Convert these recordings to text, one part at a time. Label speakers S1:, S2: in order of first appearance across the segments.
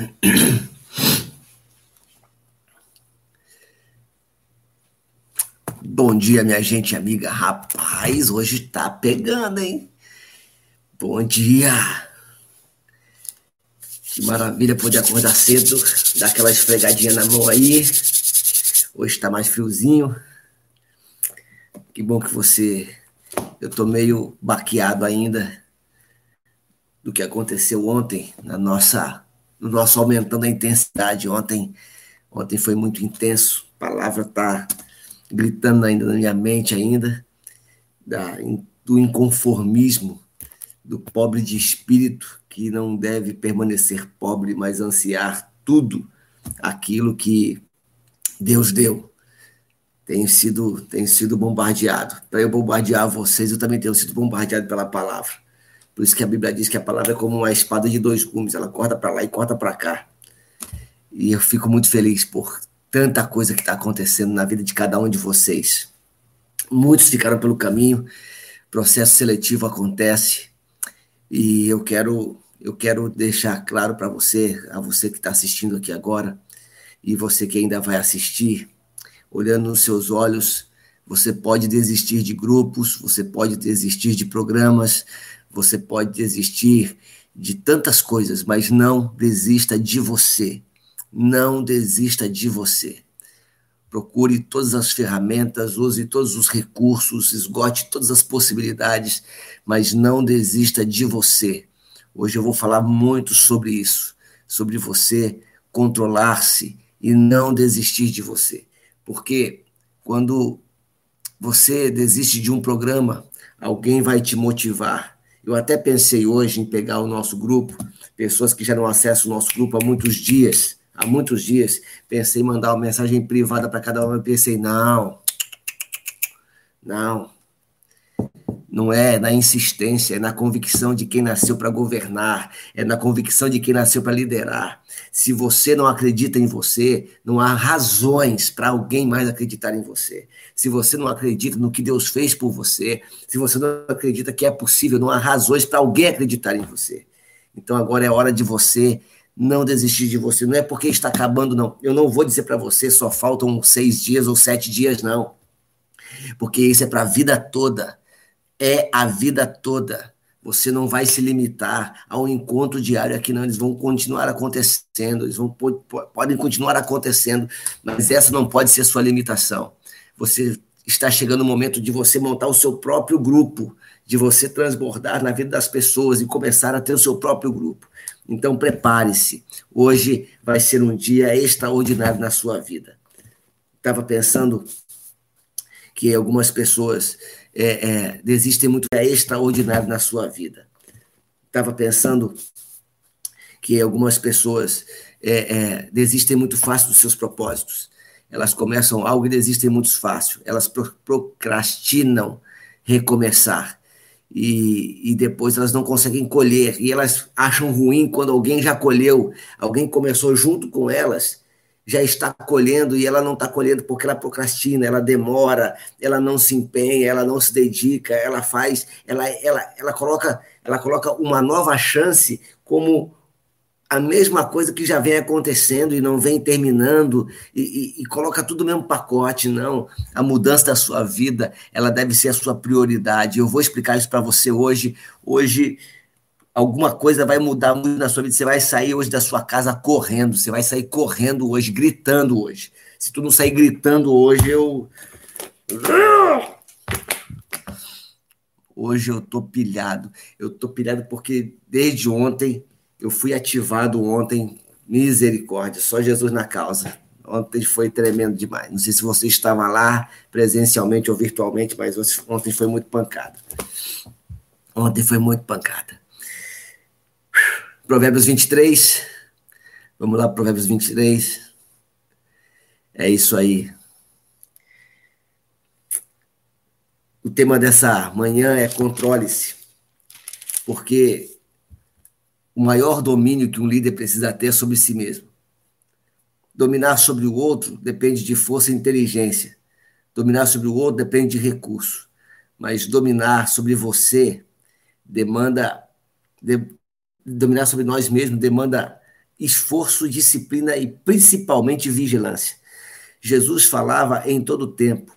S1: Bom dia, minha gente amiga. Rapaz, hoje tá pegando, hein? Bom dia. Que maravilha poder acordar cedo, dar aquela esfregadinha na mão aí. Hoje tá mais friozinho. Que bom que você. Eu tô meio baqueado ainda do que aconteceu ontem na nossa no nosso aumentando a intensidade. Ontem, ontem foi muito intenso. A palavra está gritando ainda na minha mente ainda da, do inconformismo do pobre de espírito que não deve permanecer pobre, mas ansiar tudo aquilo que Deus deu. Tenho sido, tenho sido bombardeado. Para eu bombardear vocês, eu também tenho sido bombardeado pela palavra. Por isso que a Bíblia diz que a palavra é como uma espada de dois gumes, ela corta para lá e corta para cá. E eu fico muito feliz por tanta coisa que está acontecendo na vida de cada um de vocês. Muitos ficaram pelo caminho, processo seletivo acontece e eu quero eu quero deixar claro para você, a você que está assistindo aqui agora e você que ainda vai assistir, olhando nos seus olhos, você pode desistir de grupos, você pode desistir de programas, você pode desistir de tantas coisas, mas não desista de você. Não desista de você. Procure todas as ferramentas, use todos os recursos, esgote todas as possibilidades, mas não desista de você. Hoje eu vou falar muito sobre isso, sobre você controlar-se e não desistir de você. Porque quando você desiste de um programa, alguém vai te motivar eu até pensei hoje em pegar o nosso grupo, pessoas que já não acessam o nosso grupo há muitos dias, há muitos dias, pensei em mandar uma mensagem privada para cada um, eu pensei, não, não, não é na insistência, é na convicção de quem nasceu para governar, é na convicção de quem nasceu para liderar. Se você não acredita em você, não há razões para alguém mais acreditar em você. Se você não acredita no que Deus fez por você, se você não acredita que é possível, não há razões para alguém acreditar em você. Então agora é hora de você não desistir de você. Não é porque está acabando, não. Eu não vou dizer para você só faltam seis dias ou sete dias, não. Porque isso é para a vida toda é a vida toda. Você não vai se limitar a um encontro diário aqui, não. Eles vão continuar acontecendo, eles vão, podem continuar acontecendo, mas essa não pode ser sua limitação. Você está chegando o momento de você montar o seu próprio grupo, de você transbordar na vida das pessoas e começar a ter o seu próprio grupo. Então prepare-se. Hoje vai ser um dia extraordinário na sua vida. Estava pensando que algumas pessoas é, é, desistem muito é extraordinário na sua vida. Estava pensando que algumas pessoas é, é, desistem muito fácil dos seus propósitos. Elas começam algo e desistem muito fácil. Elas procrastinam recomeçar. E, e, depois elas não conseguem colher. E elas acham ruim quando alguém já colheu, alguém começou junto com elas já está colhendo e ela não está colhendo porque ela procrastina, ela demora, ela não se empenha, ela não se dedica, ela faz, ela, ela, ela coloca, ela coloca uma nova chance como a mesma coisa que já vem acontecendo e não vem terminando e, e, e, coloca tudo no mesmo pacote, não. A mudança da sua vida, ela deve ser a sua prioridade. Eu vou explicar isso para você hoje. Hoje alguma coisa vai mudar muito na sua vida. Você vai sair hoje da sua casa correndo, você vai sair correndo hoje, gritando hoje. Se tu não sair gritando hoje, eu. Hoje eu tô pilhado. Eu tô pilhado porque desde ontem eu fui ativado ontem. Misericórdia, só Jesus na causa. Ontem foi tremendo demais. Não sei se você estava lá presencialmente ou virtualmente, mas ontem foi muito pancada. Ontem foi muito pancada. Provérbios 23. Vamos lá, Provérbios 23. É isso aí. O tema dessa manhã é controle-se. Porque o maior domínio que um líder precisa ter é sobre si mesmo. Dominar sobre o outro depende de força e inteligência. Dominar sobre o outro depende de recurso. Mas dominar sobre você demanda, dominar sobre nós mesmos demanda esforço, disciplina e principalmente vigilância. Jesus falava em todo tempo: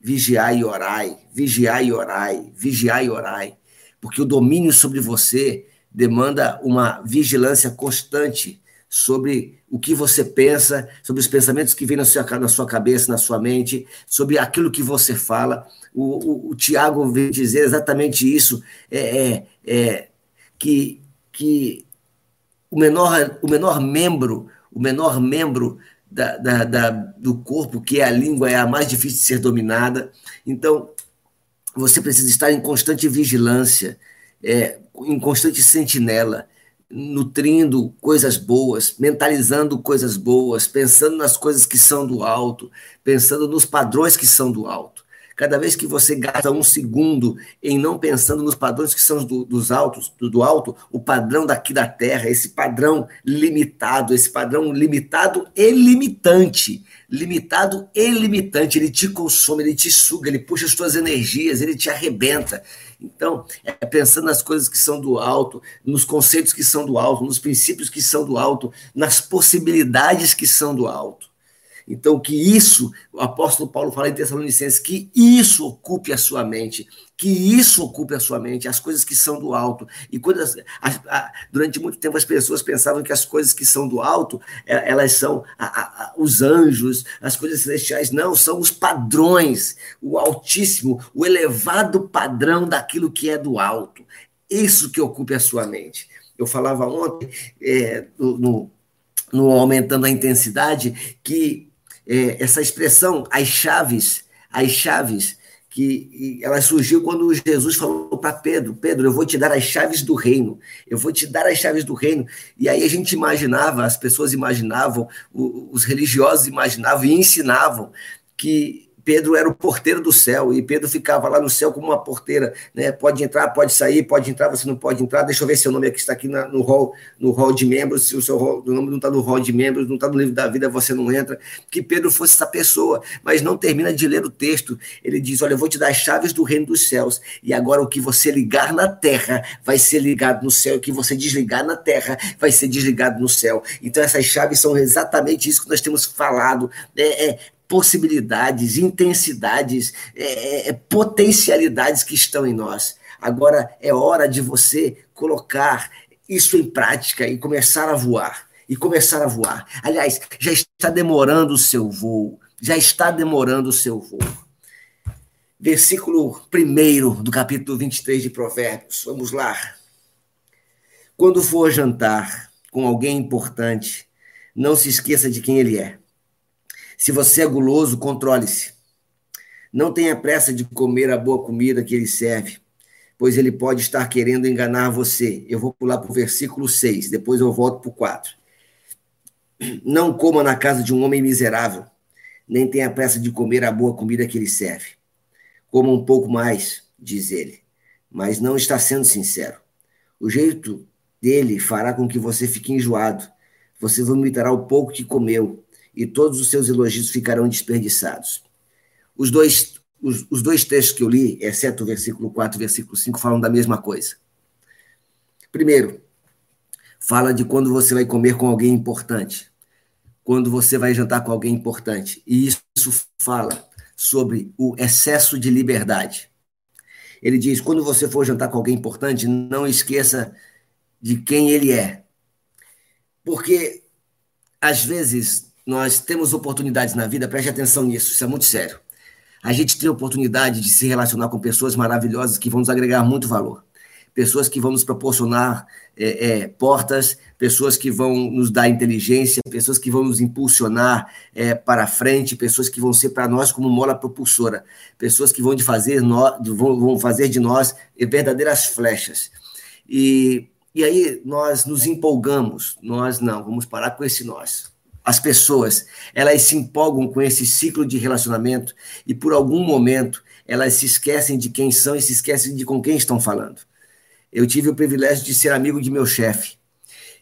S1: vigiai e orai, vigiai e orai, vigiai e orai, porque o domínio sobre você demanda uma vigilância constante sobre o que você pensa, sobre os pensamentos que vêm na sua, na sua cabeça, na sua mente, sobre aquilo que você fala. O, o, o Tiago vem dizer exatamente isso, é, é, é, que, que o, menor, o menor membro, o menor membro da, da, da, do corpo, que é a língua, é a mais difícil de ser dominada. Então, você precisa estar em constante vigilância, é, em constante sentinela, nutrindo coisas boas, mentalizando coisas boas, pensando nas coisas que são do alto, pensando nos padrões que são do alto. Cada vez que você gasta um segundo em não pensando nos padrões que são do, dos altos, do, do, alto, o padrão daqui da Terra, esse padrão limitado, esse padrão limitado e limitante, limitado e limitante, ele te consome, ele te suga, ele puxa as suas energias, ele te arrebenta. Então, é pensando nas coisas que são do alto, nos conceitos que são do alto, nos princípios que são do alto, nas possibilidades que são do alto. Então, que isso, o apóstolo Paulo fala em Tessalonicenses, que isso ocupe a sua mente, que isso ocupe a sua mente, as coisas que são do alto. E quando as, a, a, durante muito tempo as pessoas pensavam que as coisas que são do alto, é, elas são a, os anjos, as coisas celestiais. Não, são os padrões, o altíssimo, o elevado padrão daquilo que é do alto. Isso que ocupe a sua mente. Eu falava ontem, é, no, no Aumentando a Intensidade, que é, essa expressão, as chaves, as chaves, que ela surgiu quando Jesus falou para Pedro: Pedro, eu vou te dar as chaves do reino, eu vou te dar as chaves do reino. E aí a gente imaginava, as pessoas imaginavam, os religiosos imaginavam e ensinavam que Pedro era o porteiro do céu e Pedro ficava lá no céu como uma porteira, né? Pode entrar, pode sair, pode entrar, você não pode entrar. Deixa eu ver seu nome aqui está aqui na, no hall, no hall de membros. Se o seu hall, o nome não está no hall de membros, não está no livro da vida, você não entra. Que Pedro fosse essa pessoa, mas não termina de ler o texto. Ele diz: Olha, eu vou te dar as chaves do reino dos céus e agora o que você ligar na terra vai ser ligado no céu, o que você desligar na terra vai ser desligado no céu. Então essas chaves são exatamente isso que nós temos falado. É, é possibilidades, intensidades, é, é, é, potencialidades que estão em nós. Agora é hora de você colocar isso em prática e começar a voar. E começar a voar. Aliás, já está demorando o seu voo. Já está demorando o seu voo. Versículo 1 do capítulo 23 de Provérbios. Vamos lá. Quando for jantar com alguém importante, não se esqueça de quem ele é se você é guloso, controle-se. Não tenha pressa de comer a boa comida que ele serve, pois ele pode estar querendo enganar você. Eu vou pular para o versículo 6, depois eu volto para o 4. Não coma na casa de um homem miserável, nem tenha pressa de comer a boa comida que ele serve. Coma um pouco mais, diz ele, mas não está sendo sincero. O jeito dele fará com que você fique enjoado. Você vomitará o pouco que comeu e todos os seus elogios ficarão desperdiçados. Os dois, os, os dois textos que eu li, exceto o versículo 4 e o versículo 5, falam da mesma coisa. Primeiro, fala de quando você vai comer com alguém importante, quando você vai jantar com alguém importante. E isso fala sobre o excesso de liberdade. Ele diz: quando você for jantar com alguém importante, não esqueça de quem ele é. Porque, às vezes, nós temos oportunidades na vida, preste atenção nisso, isso é muito sério. A gente tem oportunidade de se relacionar com pessoas maravilhosas que vão nos agregar muito valor. Pessoas que vão nos proporcionar é, é, portas, pessoas que vão nos dar inteligência, pessoas que vão nos impulsionar é, para frente, pessoas que vão ser para nós como mola propulsora, pessoas que vão, de fazer, no, vão, vão fazer de nós verdadeiras flechas. E, e aí nós nos empolgamos, nós não, vamos parar com esse nós as pessoas, elas se empolgam com esse ciclo de relacionamento e por algum momento elas se esquecem de quem são e se esquecem de com quem estão falando. Eu tive o privilégio de ser amigo de meu chefe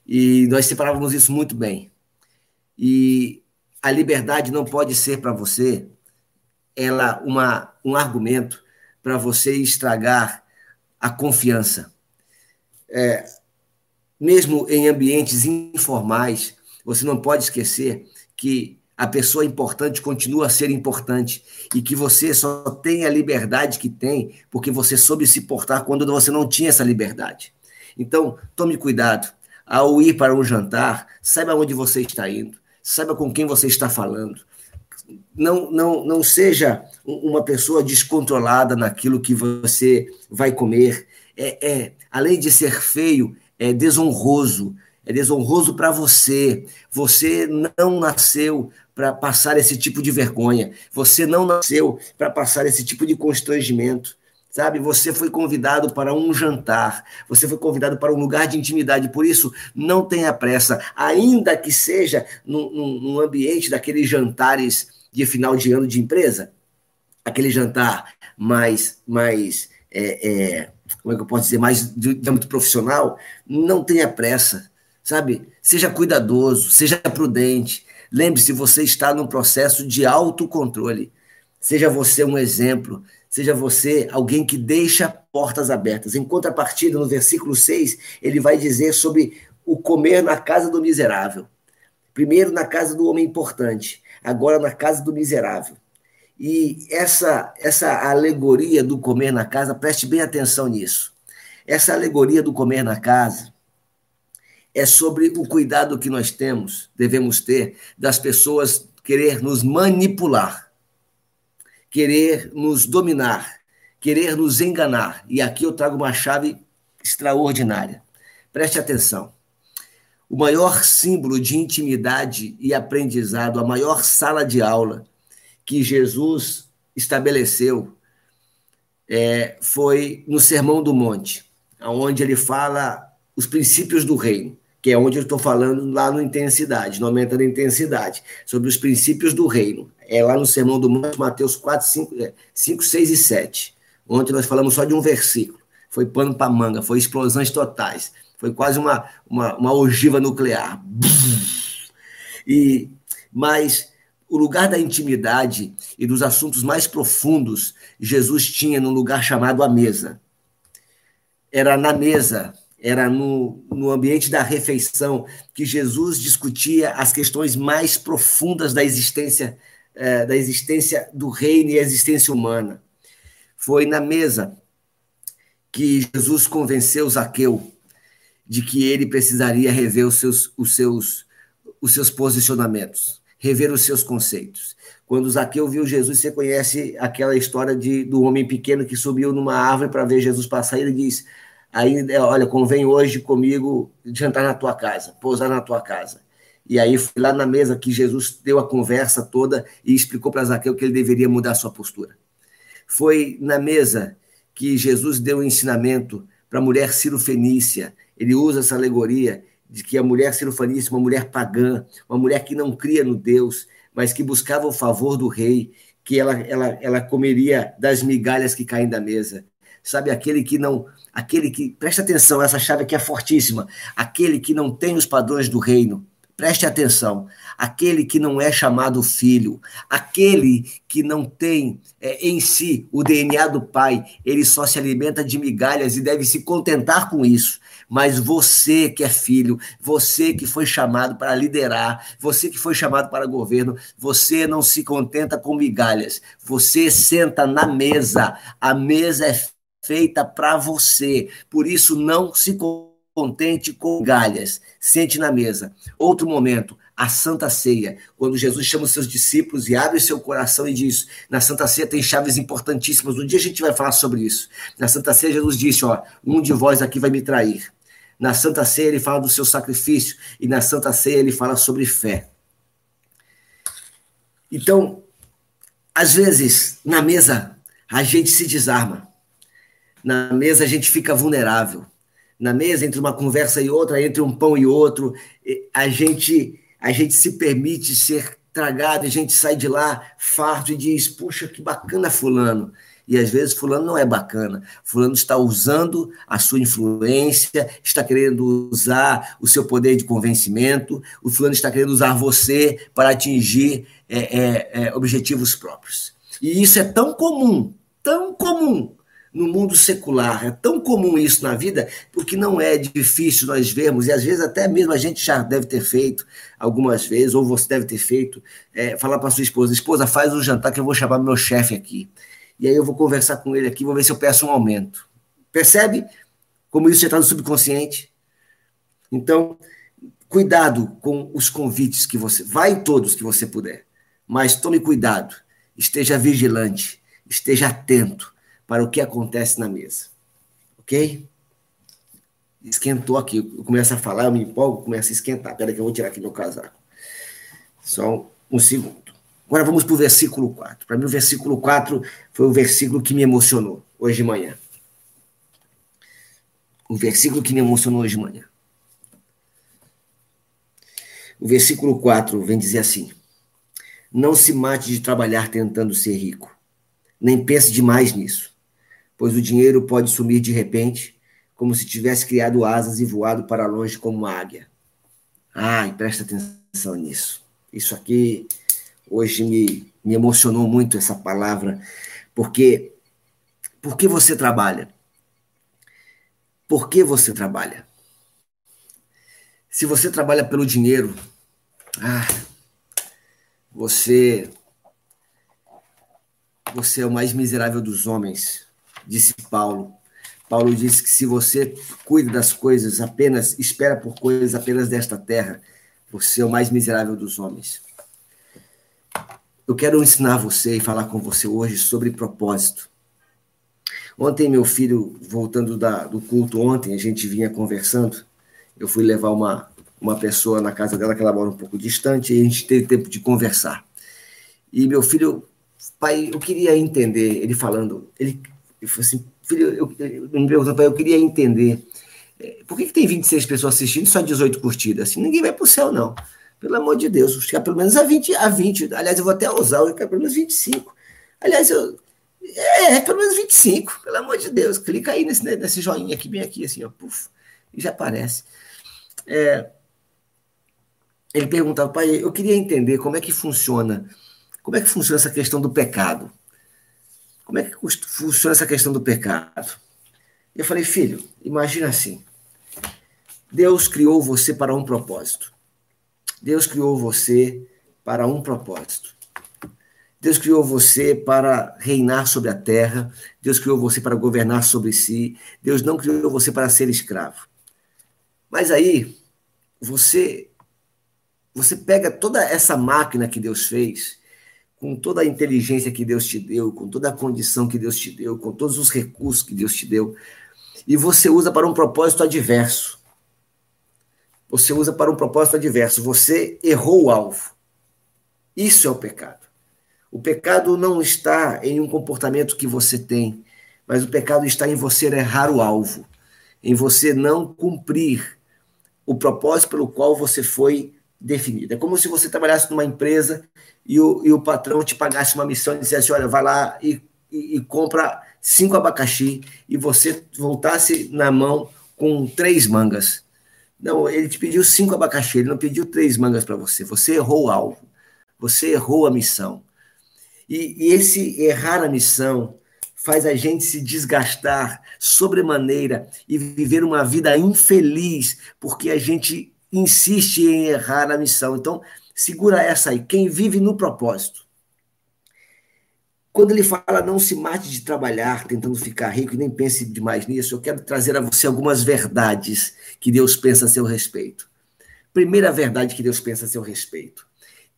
S1: e nós separávamos isso muito bem. E a liberdade não pode ser para você ela uma, um argumento para você estragar a confiança. É, mesmo em ambientes informais, você não pode esquecer que a pessoa importante continua a ser importante e que você só tem a liberdade que tem porque você soube se portar quando você não tinha essa liberdade. Então, tome cuidado. Ao ir para um jantar, saiba onde você está indo, saiba com quem você está falando. Não, não, não seja uma pessoa descontrolada naquilo que você vai comer. É, é, além de ser feio, é desonroso. É desonroso para você. Você não nasceu para passar esse tipo de vergonha. Você não nasceu para passar esse tipo de constrangimento. Sabe, você foi convidado para um jantar, você foi convidado para um lugar de intimidade, por isso não tenha pressa, ainda que seja num, ambiente daqueles jantares de final de ano de empresa, aquele jantar mais, mais é, é, como é que eu posso dizer, mais de, de âmbito profissional, não tenha pressa, sabe? Seja cuidadoso, seja prudente, Lembre-se, você está num processo de autocontrole. Seja você um exemplo, seja você alguém que deixa portas abertas. Em contrapartida, no versículo 6, ele vai dizer sobre o comer na casa do miserável. Primeiro na casa do homem importante, agora na casa do miserável. E essa essa alegoria do comer na casa, preste bem atenção nisso. Essa alegoria do comer na casa é sobre o cuidado que nós temos, devemos ter, das pessoas querer nos manipular, querer nos dominar, querer nos enganar. E aqui eu trago uma chave extraordinária. Preste atenção. O maior símbolo de intimidade e aprendizado, a maior sala de aula que Jesus estabeleceu é, foi no Sermão do Monte, onde ele fala os princípios do reino que é onde eu estou falando lá no intensidade, no aumento da intensidade, sobre os princípios do reino. É lá no Sermão do Monte, Mateus 4, 5, 5 6 e 7. Ontem nós falamos só de um versículo. Foi pano para manga, foi explosões totais. Foi quase uma, uma, uma ogiva nuclear. E, mas o lugar da intimidade e dos assuntos mais profundos, Jesus tinha num lugar chamado a mesa. Era na mesa era no, no ambiente da refeição que Jesus discutia as questões mais profundas da existência, é, da existência do reino e a existência humana. Foi na mesa que Jesus convenceu Zaqueu de que ele precisaria rever os seus, os seus, os seus posicionamentos, rever os seus conceitos. Quando Zaqueu viu Jesus, você conhece aquela história de, do homem pequeno que subiu numa árvore para ver Jesus passar, e ele diz: Aí, é, olha, convém hoje comigo jantar na tua casa, pousar na tua casa. E aí fui lá na mesa que Jesus deu a conversa toda e explicou para Zaqueu que ele deveria mudar sua postura. Foi na mesa que Jesus deu o um ensinamento para a mulher Ciro-Fenícia. Ele usa essa alegoria de que a mulher Ciro-Fenícia, uma mulher pagã, uma mulher que não cria no Deus, mas que buscava o favor do rei, que ela, ela, ela comeria das migalhas que caem da mesa. Sabe, aquele que não aquele que, preste atenção, essa chave aqui é fortíssima, aquele que não tem os padrões do reino, preste atenção, aquele que não é chamado filho, aquele que não tem é, em si o DNA do pai, ele só se alimenta de migalhas e deve se contentar com isso. Mas você que é filho, você que foi chamado para liderar, você que foi chamado para governo, você não se contenta com migalhas. Você senta na mesa. A mesa é feita para você. Por isso, não se contente com galhas. Sente na mesa. Outro momento, a Santa Ceia, quando Jesus chama os seus discípulos e abre seu coração e diz: na Santa Ceia tem chaves importantíssimas. Um dia a gente vai falar sobre isso. Na Santa Ceia, Jesus disse: ó, um de vós aqui vai me trair. Na Santa Ceia, ele fala do seu sacrifício, e na Santa Ceia, ele fala sobre fé. Então, às vezes, na mesa, a gente se desarma. Na mesa a gente fica vulnerável. Na mesa, entre uma conversa e outra, entre um pão e outro, a gente, a gente se permite ser tragado, a gente sai de lá farto e diz: Puxa, que bacana, Fulano. E às vezes Fulano não é bacana. Fulano está usando a sua influência, está querendo usar o seu poder de convencimento, o Fulano está querendo usar você para atingir é, é, é, objetivos próprios. E isso é tão comum, tão comum no mundo secular. É tão comum isso na vida, porque não é difícil nós vermos, e às vezes até mesmo a gente já deve ter feito algumas vezes, ou você deve ter feito, é, falar para sua esposa: esposa, faz um jantar que eu vou chamar meu chefe aqui. E aí eu vou conversar com ele aqui, vou ver se eu peço um aumento. Percebe como isso já está no subconsciente? Então, cuidado com os convites que você. Vai em todos que você puder, mas tome cuidado, esteja vigilante, esteja atento para o que acontece na mesa. Ok? Esquentou aqui. Eu começo a falar, eu me empolgo, começa a esquentar. Peraí que eu vou tirar aqui meu casaco. Só um segundo. Agora vamos para o versículo 4. Para mim, o versículo 4 foi o versículo que me emocionou hoje de manhã. O versículo que me emocionou hoje de manhã. O versículo 4 vem dizer assim: Não se mate de trabalhar tentando ser rico, nem pense demais nisso pois o dinheiro pode sumir de repente, como se tivesse criado asas e voado para longe como uma águia. Ai, presta atenção nisso. Isso aqui hoje me, me emocionou muito essa palavra, porque por que você trabalha? Por que você trabalha? Se você trabalha pelo dinheiro, ah, você você é o mais miserável dos homens disse Paulo. Paulo disse que se você cuida das coisas apenas, espera por coisas apenas desta terra, você é o mais miserável dos homens. Eu quero ensinar você e falar com você hoje sobre propósito. Ontem, meu filho, voltando da, do culto, ontem a gente vinha conversando. Eu fui levar uma, uma pessoa na casa dela, que ela mora um pouco distante, e a gente teve tempo de conversar. E meu filho, pai, eu queria entender, ele falando, ele e falou assim, filho, eu, eu, me perguntando, eu queria entender, é, por que, que tem 26 pessoas assistindo e só 18 curtidas? Assim, ninguém vai para o céu, não. Pelo amor de Deus, vou chegar pelo menos a 20, a 20. Aliás, eu vou até usar, eu quero pelo menos 25. Aliás, eu. É, é, pelo menos 25, pelo amor de Deus. Clica aí nesse, nesse joinha aqui, bem aqui, assim, ó, puf, e já aparece. É, ele perguntava, pai, eu queria entender como é que funciona, como é que funciona essa questão do pecado. Como é que funciona essa questão do pecado? Eu falei, filho, imagina assim. Deus criou você para um propósito. Deus criou você para um propósito. Deus criou você para reinar sobre a terra. Deus criou você para governar sobre si. Deus não criou você para ser escravo. Mas aí, você você pega toda essa máquina que Deus fez com toda a inteligência que Deus te deu, com toda a condição que Deus te deu, com todos os recursos que Deus te deu, e você usa para um propósito adverso. Você usa para um propósito adverso. Você errou o alvo. Isso é o pecado. O pecado não está em um comportamento que você tem, mas o pecado está em você errar o alvo, em você não cumprir o propósito pelo qual você foi definido. É como se você trabalhasse numa empresa e o, e o patrão te pagasse uma missão e dissesse: olha, vai lá e, e, e compra cinco abacaxi e você voltasse na mão com três mangas. Não, ele te pediu cinco abacaxi, ele não pediu três mangas para você. Você errou o alvo, você errou a missão. E, e, esse errar a missão faz a gente se desgastar sobremaneira e viver uma vida infeliz, porque a gente insiste em errar a missão. Então, Segura essa aí. Quem vive no propósito. Quando ele fala não se mate de trabalhar tentando ficar rico e nem pense demais nisso, eu quero trazer a você algumas verdades que Deus pensa a seu respeito. Primeira verdade que Deus pensa a seu respeito.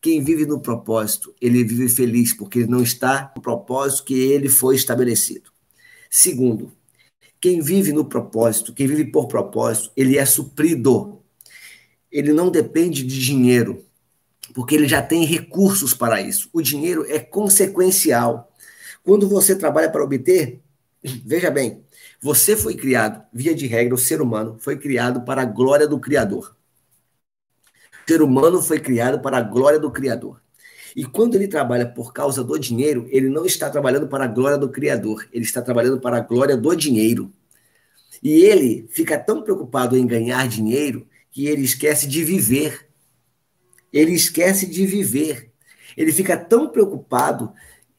S1: Quem vive no propósito, ele vive feliz porque ele não está no propósito que ele foi estabelecido. Segundo, quem vive no propósito, quem vive por propósito, ele é suprido. Ele não depende de dinheiro porque ele já tem recursos para isso. O dinheiro é consequencial. Quando você trabalha para obter, veja bem, você foi criado, via de regra, o ser humano foi criado para a glória do Criador. O ser humano foi criado para a glória do Criador. E quando ele trabalha por causa do dinheiro, ele não está trabalhando para a glória do Criador, ele está trabalhando para a glória do dinheiro. E ele fica tão preocupado em ganhar dinheiro que ele esquece de viver ele esquece de viver. Ele fica tão preocupado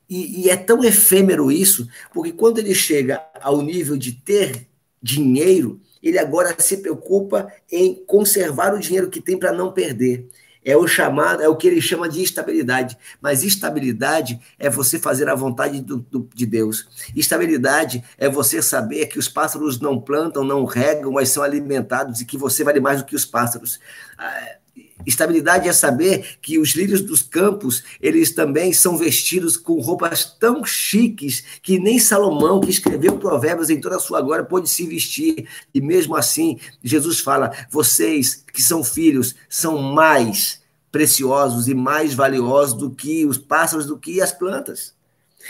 S1: e, e é tão efêmero isso, porque quando ele chega ao nível de ter dinheiro, ele agora se preocupa em conservar o dinheiro que tem para não perder. É o chamado, é o que ele chama de estabilidade. Mas estabilidade é você fazer a vontade do, do, de Deus. Estabilidade é você saber que os pássaros não plantam, não regam, mas são alimentados e que você vale mais do que os pássaros. Ah, Estabilidade é saber que os lírios dos campos, eles também são vestidos com roupas tão chiques que nem Salomão, que escreveu provérbios em toda a sua glória, pôde se vestir. E mesmo assim, Jesus fala: vocês que são filhos são mais preciosos e mais valiosos do que os pássaros, do que as plantas.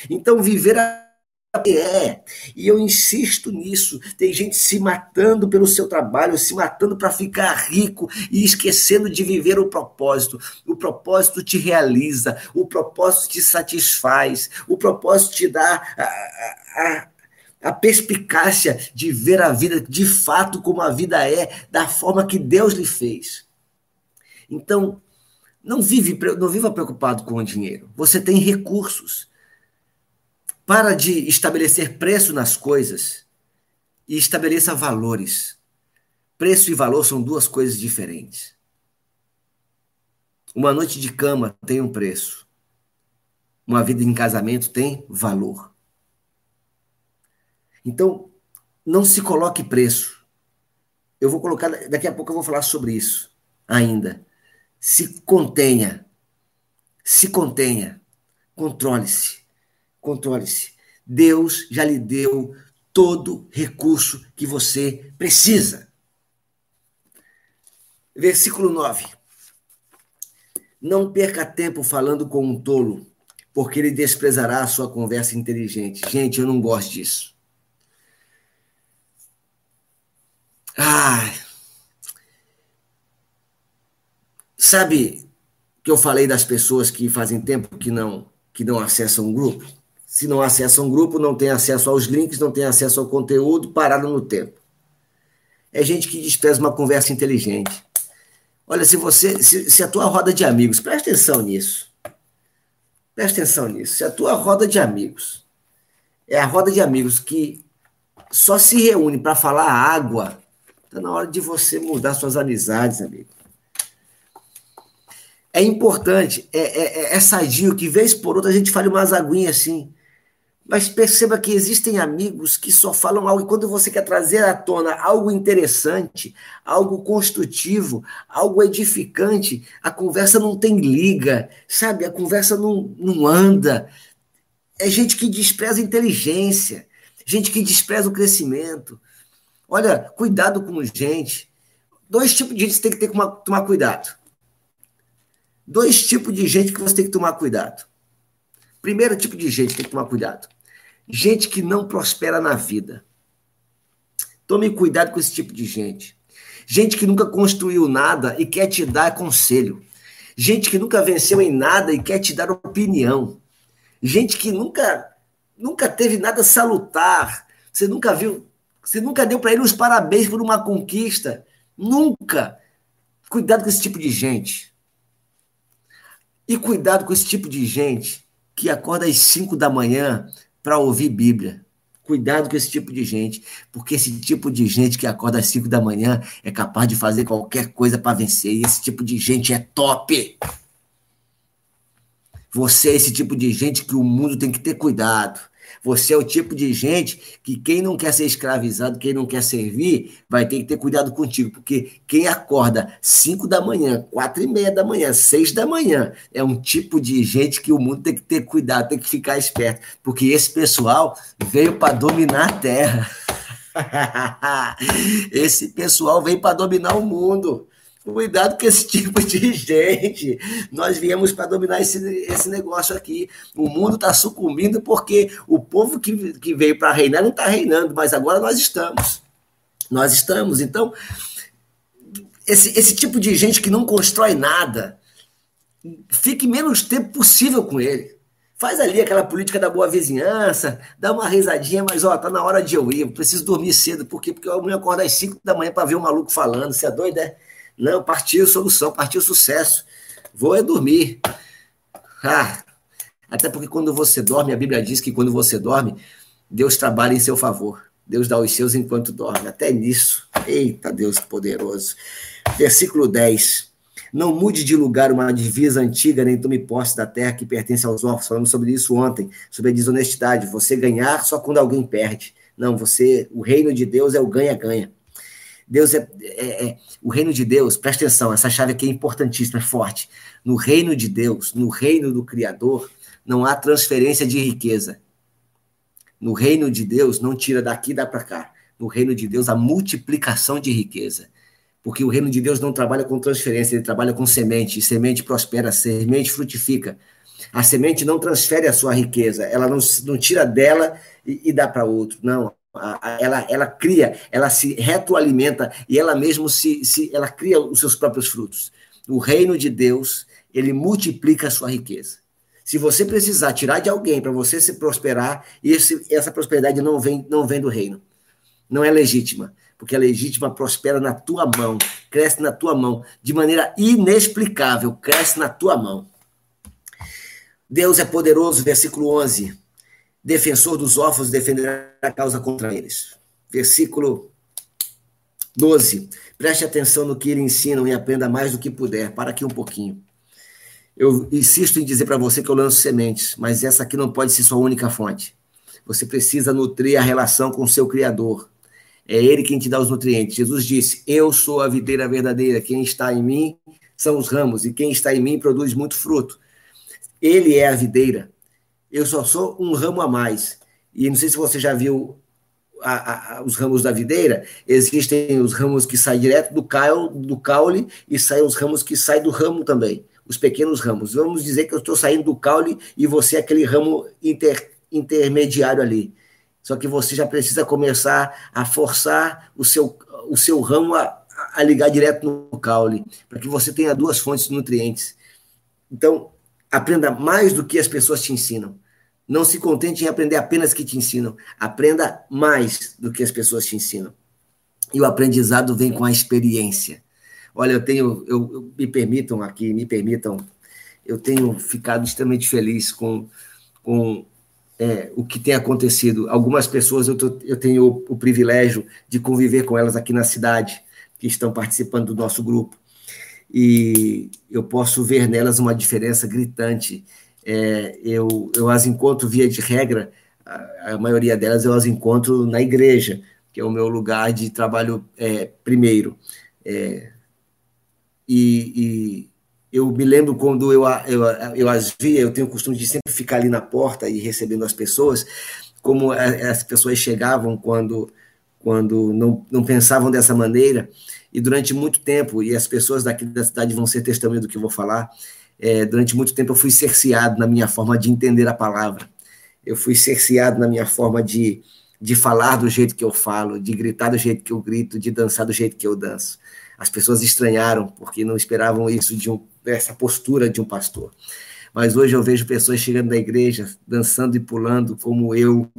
S1: Então, viver a é. E eu insisto nisso. Tem gente se matando pelo seu trabalho, se matando para ficar rico e esquecendo de viver o propósito. O propósito te realiza, o propósito te satisfaz, o propósito te dá a, a, a perspicácia de ver a vida de fato como a vida é, da forma que Deus lhe fez. Então, não vive, não viva preocupado com o dinheiro. Você tem recursos. Para de estabelecer preço nas coisas e estabeleça valores. Preço e valor são duas coisas diferentes. Uma noite de cama tem um preço. Uma vida em casamento tem valor. Então, não se coloque preço. Eu vou colocar, daqui a pouco eu vou falar sobre isso ainda. Se contenha. Se contenha. Controle-se. Controle-se. Deus já lhe deu todo recurso que você precisa. Versículo 9. Não perca tempo falando com um tolo, porque ele desprezará a sua conversa inteligente. Gente, eu não gosto disso. Ah, sabe que eu falei das pessoas que fazem tempo que não que não acessam o grupo? Se não acessa um grupo, não tem acesso aos links, não tem acesso ao conteúdo, parado no tempo. É gente que despreza uma conversa inteligente. Olha, se você, se, se a tua roda de amigos, presta atenção nisso. Presta atenção nisso. Se a tua roda de amigos é a roda de amigos que só se reúne para falar água, está na hora de você mudar suas amizades, amigo. É importante, é, é, é sadio que vez por outra a gente fale umas aguinhas assim. Mas perceba que existem amigos que só falam algo, e quando você quer trazer à tona algo interessante, algo construtivo, algo edificante, a conversa não tem liga, sabe? A conversa não, não anda. É gente que despreza a inteligência, gente que despreza o crescimento. Olha, cuidado com gente. Dois tipos de gente você tem que ter que tomar cuidado. Dois tipos de gente que você tem que tomar cuidado. Primeiro tipo de gente tem que tomar cuidado Gente que não prospera na vida. Tome cuidado com esse tipo de gente. Gente que nunca construiu nada e quer te dar conselho. Gente que nunca venceu em nada e quer te dar opinião. Gente que nunca nunca teve nada salutar. Você nunca viu, você nunca deu para ele os parabéns por uma conquista. Nunca. Cuidado com esse tipo de gente. E cuidado com esse tipo de gente que acorda às 5 da manhã para ouvir Bíblia. Cuidado com esse tipo de gente, porque esse tipo de gente que acorda às 5 da manhã é capaz de fazer qualquer coisa para vencer. E esse tipo de gente é top. Você é esse tipo de gente que o mundo tem que ter cuidado. Você é o tipo de gente que quem não quer ser escravizado, quem não quer servir, vai ter que ter cuidado contigo, porque quem acorda 5 da manhã, quatro e meia da manhã, 6 da manhã, é um tipo de gente que o mundo tem que ter cuidado, tem que ficar esperto, porque esse pessoal veio para dominar a terra. esse pessoal veio para dominar o mundo. Cuidado com esse tipo de gente. Nós viemos para dominar esse, esse negócio aqui. O mundo está sucumbindo porque o povo que, que veio para reinar não está reinando, mas agora nós estamos. Nós estamos. Então, esse, esse tipo de gente que não constrói nada, fique menos tempo possível com ele. Faz ali aquela política da boa vizinhança, dá uma risadinha, mas ó, tá na hora de eu ir, eu preciso dormir cedo, por quê? Porque eu amanhã acordar às 5 da manhã para ver um maluco falando, você é doido, é? Não, partiu solução, partiu sucesso. Vou é dormir. Ah, Até porque quando você dorme, a Bíblia diz que quando você dorme, Deus trabalha em seu favor. Deus dá os seus enquanto dorme. Até nisso. Eita, Deus poderoso. Versículo 10. Não mude de lugar uma divisa antiga, nem tome posse da terra que pertence aos órfãos. Falamos sobre isso ontem, sobre a desonestidade. Você ganhar só quando alguém perde. Não, você, o reino de Deus é o ganha-ganha. Deus é, é, é, o reino de Deus, presta atenção, essa chave aqui é importantíssima, é forte. No reino de Deus, no reino do Criador, não há transferência de riqueza. No reino de Deus, não tira daqui e dá para cá. No reino de Deus, a multiplicação de riqueza. Porque o reino de Deus não trabalha com transferência, ele trabalha com semente. E semente prospera, semente frutifica. A semente não transfere a sua riqueza, ela não, não tira dela e, e dá para outro. Não, ela, ela cria, ela se retroalimenta e ela mesmo se, se ela cria os seus próprios frutos. O reino de Deus, ele multiplica a sua riqueza. Se você precisar tirar de alguém para você se prosperar, esse, essa prosperidade não vem, não vem do reino. Não é legítima, porque a legítima prospera na tua mão, cresce na tua mão, de maneira inexplicável, cresce na tua mão. Deus é poderoso, versículo 11. Defensor dos órfãos defenderá a causa contra eles. Versículo 12. Preste atenção no que eles ensinam e aprenda mais do que puder. Para aqui um pouquinho. Eu insisto em dizer para você que eu lanço sementes, mas essa aqui não pode ser sua única fonte. Você precisa nutrir a relação com o seu Criador. É Ele quem te dá os nutrientes. Jesus disse: Eu sou a videira verdadeira. Quem está em mim são os ramos, e quem está em mim produz muito fruto. Ele é a videira. Eu só sou um ramo a mais. E não sei se você já viu a, a, os ramos da videira, existem os ramos que saem direto do, caule, do caule e saem os ramos que saem do ramo também os pequenos ramos. Vamos dizer que eu estou saindo do caule e você é aquele ramo inter, intermediário ali. Só que você já precisa começar a forçar o seu, o seu ramo a, a ligar direto no caule, para que você tenha duas fontes de nutrientes. Então, aprenda mais do que as pessoas te ensinam. Não se contente em aprender apenas que te ensinam. Aprenda mais do que as pessoas te ensinam. E o aprendizado vem com a experiência. Olha, eu tenho, eu, eu, me permitam aqui, me permitam, eu tenho ficado extremamente feliz com, com é, o que tem acontecido. Algumas pessoas eu, tô, eu tenho o, o, privilégio de conviver com elas aqui na cidade, que estão participando do nosso grupo, e eu posso ver nelas uma diferença gritante. É, eu, eu as encontro via de regra, a, a, maioria delas eu as encontro na igreja, que é o meu lugar de trabalho é, primeiro. É, e, e eu me lembro quando eu, eu, eu as via, eu tenho o costume de sempre ficar ali na porta e recebendo as pessoas, como as pessoas chegavam quando, quando não, não pensavam dessa maneira, e durante muito tempo, e as pessoas daqui da cidade vão ser testemunha do que eu vou falar, é, durante muito tempo eu fui cerceado na minha forma de entender a palavra, eu fui cerceado na minha forma de, de falar do jeito que eu falo, de gritar do jeito que eu grito, de dançar do jeito que eu danço. As pessoas estranharam, porque não esperavam isso de um, essa postura de um pastor. Mas hoje eu vejo pessoas chegando da igreja, dançando e pulando como eu,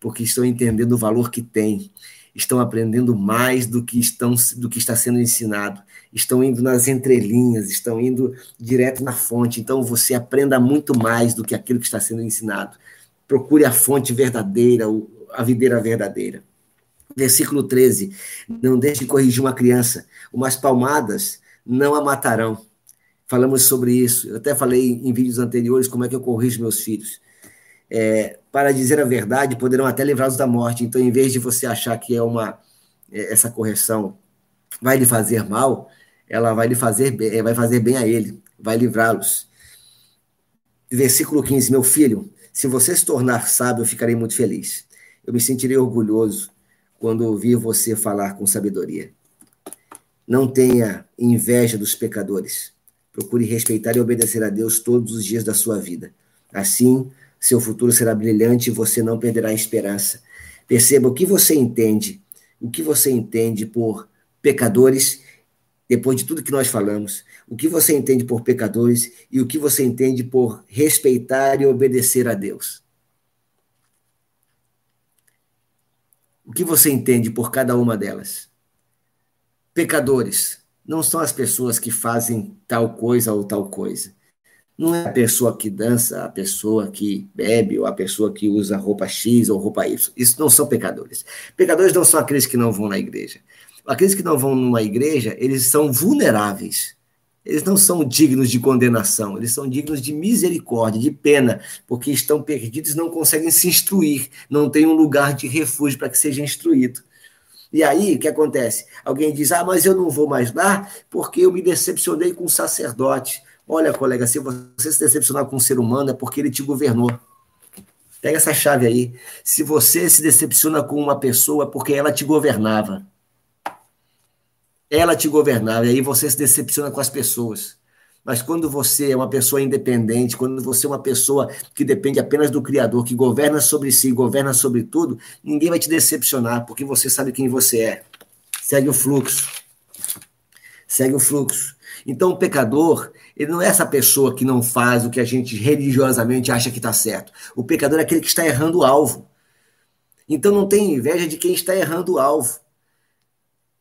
S1: porque estão entendendo o valor que tem, estão aprendendo mais do que, estão, do que está sendo ensinado, estão indo nas entrelinhas, estão indo direto na fonte. Então você aprenda muito mais do que aquilo que está sendo ensinado. Procure a fonte verdadeira, a videira verdadeira. Versículo 13: Não deixe de corrigir uma criança, umas palmadas não a matarão. Falamos sobre isso. Eu até falei em vídeos anteriores como é que eu corrijo meus filhos. É, para dizer a verdade, poderão até livrá-los da morte. Então, em vez de você achar que é uma é, essa correção vai lhe fazer mal, ela vai lhe fazer é, vai fazer bem a ele, vai livrá-los. Versículo 15: Meu filho, se você se tornar sábio, eu ficarei muito feliz. Eu me sentirei orgulhoso quando ouvir você falar com sabedoria. Não tenha inveja dos pecadores. Procure respeitar e obedecer a Deus todos os dias da sua vida. Assim, seu futuro será brilhante e você não perderá a esperança. Perceba o que você entende, o que você entende por pecadores, depois de tudo que nós falamos, o que você entende por pecadores e o que você entende por respeitar e obedecer a Deus. O que você entende por cada uma delas? Pecadores não são as pessoas que fazem tal coisa ou tal coisa. Não é a pessoa que dança, a pessoa que bebe, ou a pessoa que usa roupa X ou roupa Y. Isso não são pecadores. Pecadores não são aqueles que não vão na igreja. Aqueles que não vão numa igreja, eles são vulneráveis. Eles não são dignos de condenação, eles são dignos de misericórdia, de pena, porque estão perdidos não conseguem se instruir, não têm um lugar de refúgio para que seja instruído. E aí, o que acontece? Alguém diz: Ah, mas eu não vou mais lá porque eu me decepcionei com o sacerdote. Olha, colega, se você se decepcionar com um ser humano é porque ele te governou. Pega essa chave aí. Se você se decepciona com uma pessoa é porque ela te governava. Ela te governava, e aí você se decepciona com as pessoas. Mas quando você é uma pessoa independente, quando você é uma pessoa que depende apenas do Criador, que governa sobre si, governa sobre tudo, ninguém vai te decepcionar, porque você sabe quem você é. Segue o fluxo. Segue o fluxo. Então, o pecador, ele não é essa pessoa que não faz o que a gente religiosamente acha que está certo. O pecador é aquele que está errando o alvo. Então, não tem inveja de quem está errando o alvo.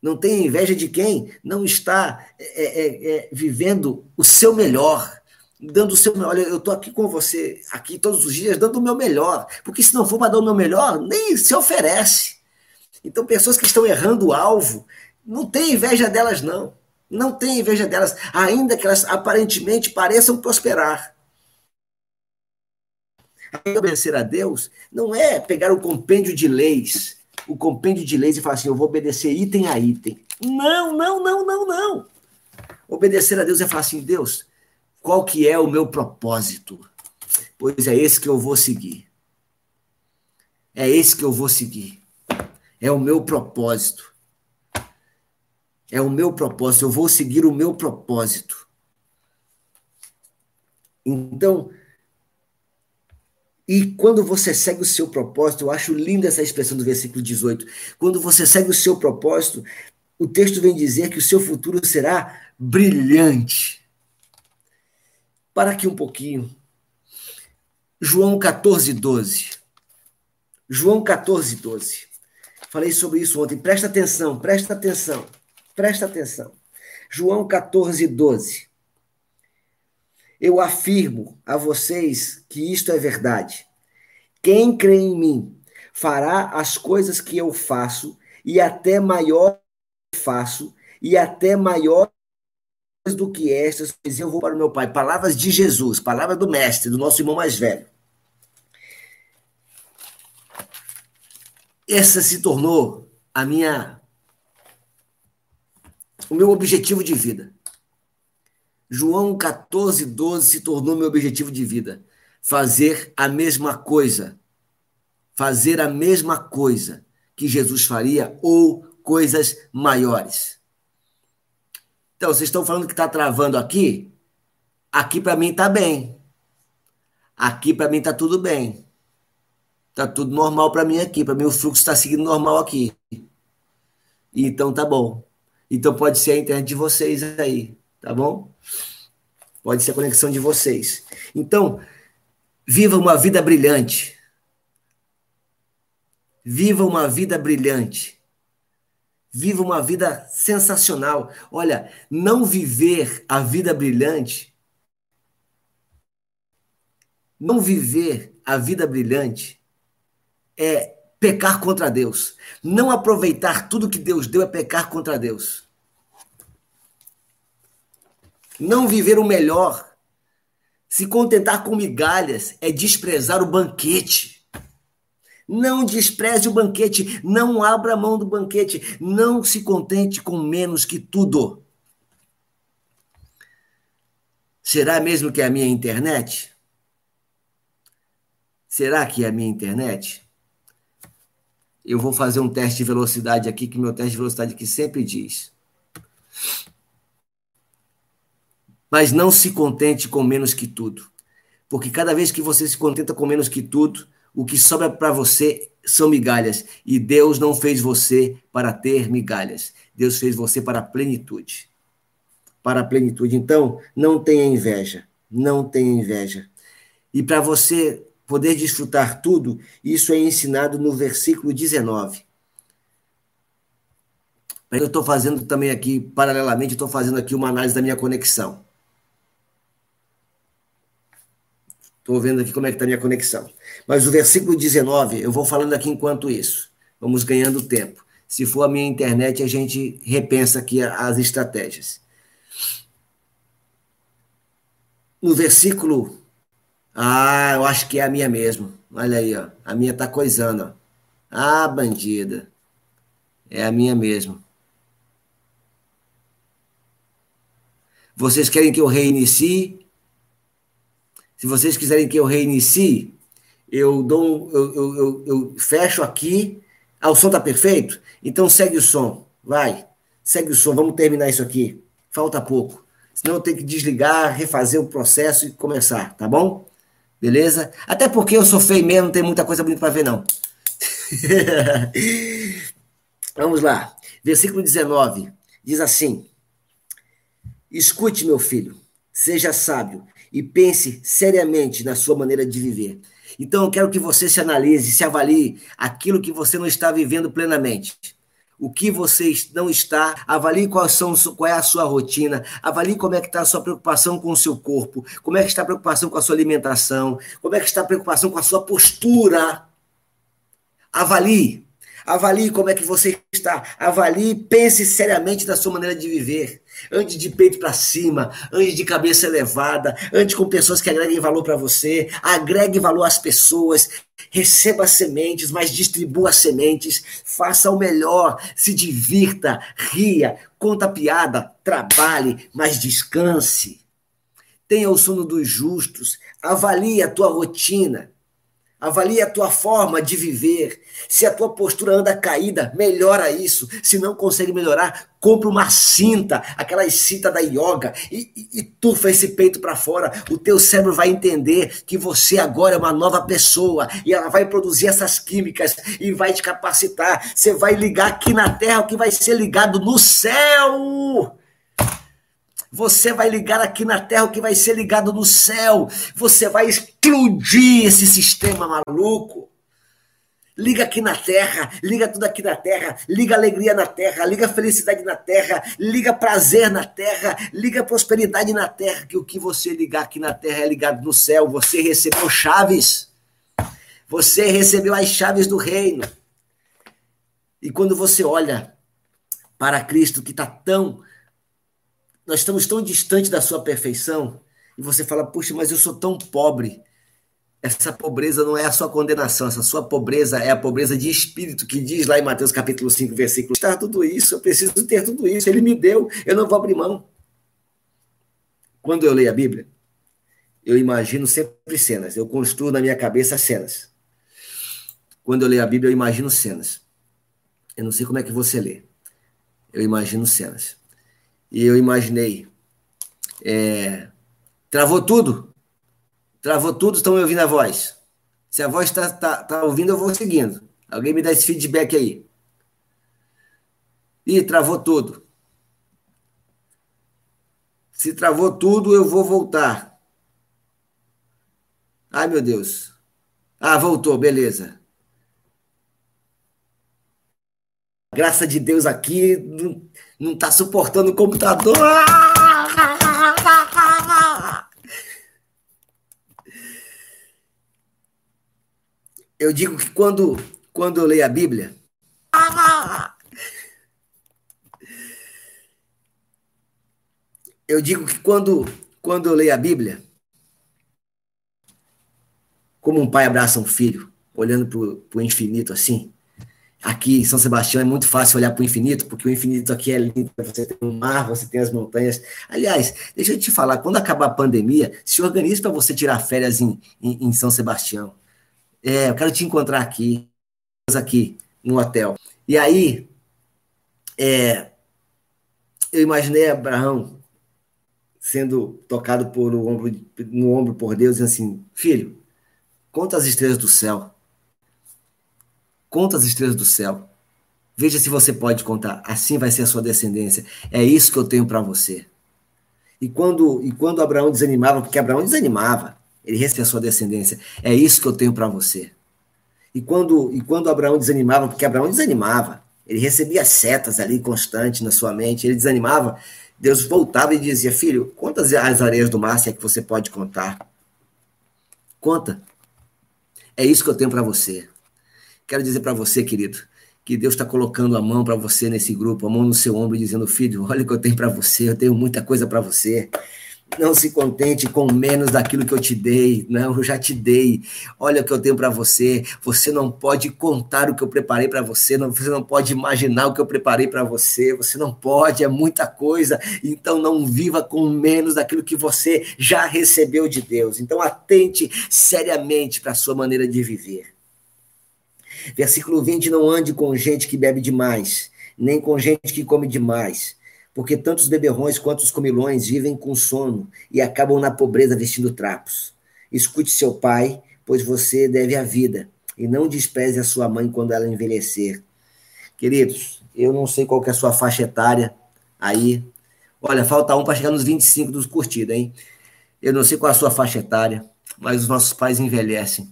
S1: Não tem inveja de quem não está é, é, é, vivendo o seu melhor, dando o seu melhor. Olha, eu estou aqui com você, aqui todos os dias, dando o meu melhor. Porque se não for para dar o meu melhor, nem se oferece. Então, pessoas que estão errando o alvo, não tem inveja delas, não. Não tem inveja delas, ainda que elas aparentemente pareçam prosperar. Obedecer a Deus não é pegar o compêndio de leis, o compêndio de leis e falar assim, eu vou obedecer item a item. Não, não, não, não, não. Obedecer a Deus é falar assim, Deus, qual que é o meu propósito? Pois é esse que eu vou seguir. É esse que eu vou seguir. É o meu propósito. É o meu propósito, eu vou seguir o meu propósito. Então, e quando você segue o seu propósito, eu acho linda essa expressão do versículo 18. Quando você segue o seu propósito, o texto vem dizer que o seu futuro será brilhante. Para aqui um pouquinho. João 14, 12. João 14, 12. Falei sobre isso ontem. Presta atenção, presta atenção. Presta atenção. João 14, 12. Eu afirmo a vocês que isto é verdade. Quem crê em mim fará as coisas que eu faço e até maior faço e até maior do que estas, pois eu vou para o meu Pai. Palavras de Jesus, palavra do mestre, do nosso irmão mais velho. Essa se tornou a minha o meu objetivo de vida. João 14, 12 se tornou meu objetivo de vida. Fazer a mesma coisa. Fazer a mesma coisa que Jesus faria ou coisas maiores. Então, vocês estão falando que está travando aqui? Aqui para mim está bem. Aqui para mim está tudo bem. Está tudo normal para mim aqui. Para mim o fluxo está seguindo normal aqui. Então tá bom. Então pode ser a internet de vocês aí, tá bom? Pode ser a conexão de vocês. Então, viva uma vida brilhante. Viva uma vida brilhante. Viva uma vida sensacional. Olha, não viver a vida brilhante, não viver a vida brilhante é pecar contra Deus. Não aproveitar tudo que Deus deu é pecar contra Deus. Não viver o melhor, se contentar com migalhas, é desprezar o banquete. Não despreze o banquete, não abra mão do banquete, não se contente com menos que tudo. Será mesmo que é a minha internet? Será que é a minha internet? eu vou fazer um teste de velocidade aqui, que meu teste de velocidade aqui sempre diz. Mas não se contente com menos que tudo. Porque cada vez que você se contenta com menos que tudo, o que sobra para você são migalhas. E Deus não fez você para ter migalhas. Deus fez você para a plenitude. Para a plenitude. Então, não tenha inveja. Não tenha inveja. E para você poder desfrutar tudo, isso é ensinado no versículo 19. Eu estou fazendo também aqui, paralelamente, estou fazendo aqui uma análise da minha conexão. Estou vendo aqui como é que está a minha conexão. Mas o versículo 19, eu vou falando aqui enquanto isso. Vamos ganhando tempo. Se for a minha internet, a gente repensa aqui as estratégias. No versículo. Ah, eu acho que é a minha mesmo. Olha aí, ó. A minha tá coisando, ó. Ah, bandida. É a minha mesmo. Vocês querem que eu reinicie? Se vocês quiserem que eu reinicie, eu dou eu, eu, eu, eu fecho aqui. Ah, o som tá perfeito? Então segue o som. Vai. Segue o som. Vamos terminar isso aqui. Falta pouco. Senão eu tenho que desligar, refazer o processo e começar, tá bom? Beleza? Até porque eu sou feio mesmo, não tem muita coisa bonita para ver, não. Vamos lá. Versículo 19 diz assim: Escute, meu filho, seja sábio e pense seriamente na sua maneira de viver. Então, eu quero que você se analise, se avalie aquilo que você não está vivendo plenamente. O que você não está, avalie quais são, qual é a sua rotina, avalie como é que está a sua preocupação com o seu corpo, como é que está a preocupação com a sua alimentação, como é que está a preocupação com a sua postura. Avalie. Avalie como é que você está. Avalie, pense seriamente na sua maneira de viver. Ande de peito para cima, ande de cabeça elevada, ande com pessoas que agreguem valor para você, agregue valor às pessoas, receba sementes, mas distribua sementes, faça o melhor, se divirta, ria, conta piada, trabalhe, mas descanse. Tenha o sono dos justos, avalie a tua rotina, Avalie a tua forma de viver. Se a tua postura anda caída, melhora isso. Se não consegue melhorar, compra uma cinta, aquela cinta da yoga, e, e, e tufa esse peito para fora. O teu cérebro vai entender que você agora é uma nova pessoa e ela vai produzir essas químicas e vai te capacitar. Você vai ligar aqui na terra o que vai ser ligado no céu. Você vai ligar aqui na terra o que vai ser ligado no céu. Você vai explodir esse sistema maluco. Liga aqui na terra, liga tudo aqui na terra, liga alegria na terra, liga felicidade na terra, liga prazer na terra, liga prosperidade na terra, que o que você ligar aqui na terra é ligado no céu. Você recebeu chaves. Você recebeu as chaves do reino. E quando você olha para Cristo que está tão nós estamos tão distantes da sua perfeição e você fala, puxa, mas eu sou tão pobre. Essa pobreza não é a sua condenação, essa sua pobreza é a pobreza de espírito, que diz lá em Mateus capítulo 5, versículo. Está tudo isso, eu preciso ter tudo isso, ele me deu, eu não vou abrir mão. Quando eu leio a Bíblia, eu imagino sempre cenas, eu construo na minha cabeça cenas. Quando eu leio a Bíblia, eu imagino cenas. Eu não sei como é que você lê. Eu imagino cenas. E eu imaginei. É, travou tudo? Travou tudo? Estão me ouvindo a voz? Se a voz está tá, tá ouvindo, eu vou seguindo. Alguém me dá esse feedback aí. Ih, travou tudo. Se travou tudo, eu vou voltar. Ai, meu Deus. Ah, voltou, beleza. Graça de Deus aqui. Não está suportando o computador. Eu digo que quando, quando eu leio a Bíblia, eu digo que quando, quando eu leio a Bíblia, como um pai abraça um filho, olhando para o infinito assim, aqui em São Sebastião é muito fácil olhar para o infinito, porque o infinito aqui é lindo, você tem o mar, você tem as montanhas. Aliás, deixa eu te falar, quando acabar a pandemia, se organize para você tirar férias em, em, em, São Sebastião. É, eu quero te encontrar aqui, aqui no hotel. E aí, é, eu imaginei Abraão sendo tocado por ombro, no ombro por Deus, e assim, filho, conta as estrelas do céu Conta as estrelas do céu. Veja se você pode contar. Assim vai ser a sua descendência. É isso que eu tenho para você. E quando, e quando Abraão desanimava, porque Abraão desanimava, ele recebia a sua descendência. É isso que eu tenho para você. E quando, e quando Abraão desanimava, porque Abraão desanimava, ele recebia setas ali constantes na sua mente, ele desanimava, Deus voltava e dizia: Filho, quantas as areias do mar é que você pode contar? Conta. É isso que eu tenho para você. Quero dizer para você, querido, que Deus está colocando a mão para você nesse grupo, a mão no seu ombro, dizendo: Filho, olha o que eu tenho para você, eu tenho muita coisa para você. Não se contente com menos daquilo que eu te dei. Não, eu já te dei. Olha o que eu tenho para você. Você não pode contar o que eu preparei para você. Não, você não pode imaginar o que eu preparei para você. Você não pode, é muita coisa. Então não viva com menos daquilo que você já recebeu de Deus. Então atente seriamente para a sua maneira de viver. Versículo 20: Não ande com gente que bebe demais, nem com gente que come demais porque tanto os beberrões quanto os comilões vivem com sono e acabam na pobreza vestindo trapos. Escute seu pai, pois você deve a vida, e não despreze a sua mãe quando ela envelhecer. Queridos, eu não sei qual é a sua faixa etária aí. Olha, falta um para chegar nos 25 dos curtidos, hein? Eu não sei qual é a sua faixa etária, mas os nossos pais envelhecem.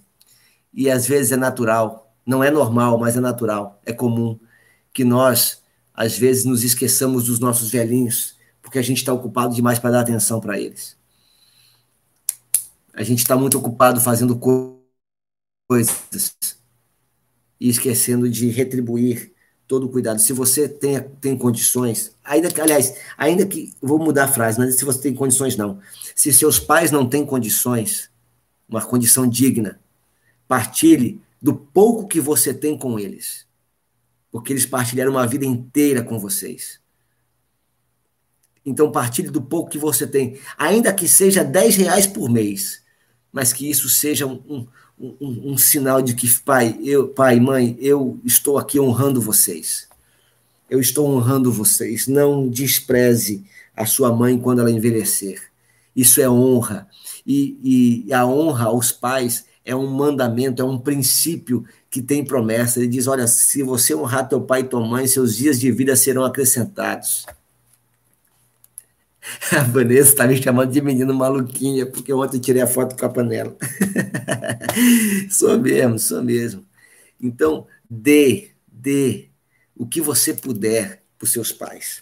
S1: E às vezes é natural, não é normal, mas é natural, é comum que nós às vezes nos esqueçamos dos nossos velhinhos, porque a gente está ocupado demais para dar atenção para eles. A gente está muito ocupado fazendo coisas e esquecendo de retribuir todo o cuidado. Se você tem, tem condições, ainda que, aliás, ainda que, vou mudar a frase, mas se você tem condições, não. Se seus pais não têm condições, uma condição digna, partilhe do pouco que você tem com eles porque eles partilharam uma vida inteira com vocês. Então partilhe do pouco que você tem, ainda que seja 10 reais por mês, mas que isso seja um, um, um, um sinal de que, pai, eu, pai, mãe, eu estou aqui honrando vocês. Eu estou honrando vocês. Não despreze a sua mãe quando ela envelhecer. Isso é honra. E, e a honra aos pais é um mandamento, é um princípio que tem promessa. Ele diz: Olha, se você honrar teu pai e tua mãe, seus dias de vida serão acrescentados. A Vanessa está me chamando de menino maluquinha, porque ontem tirei a foto com a panela. sou mesmo, sou mesmo. Então, dê, dê o que você puder para os seus pais.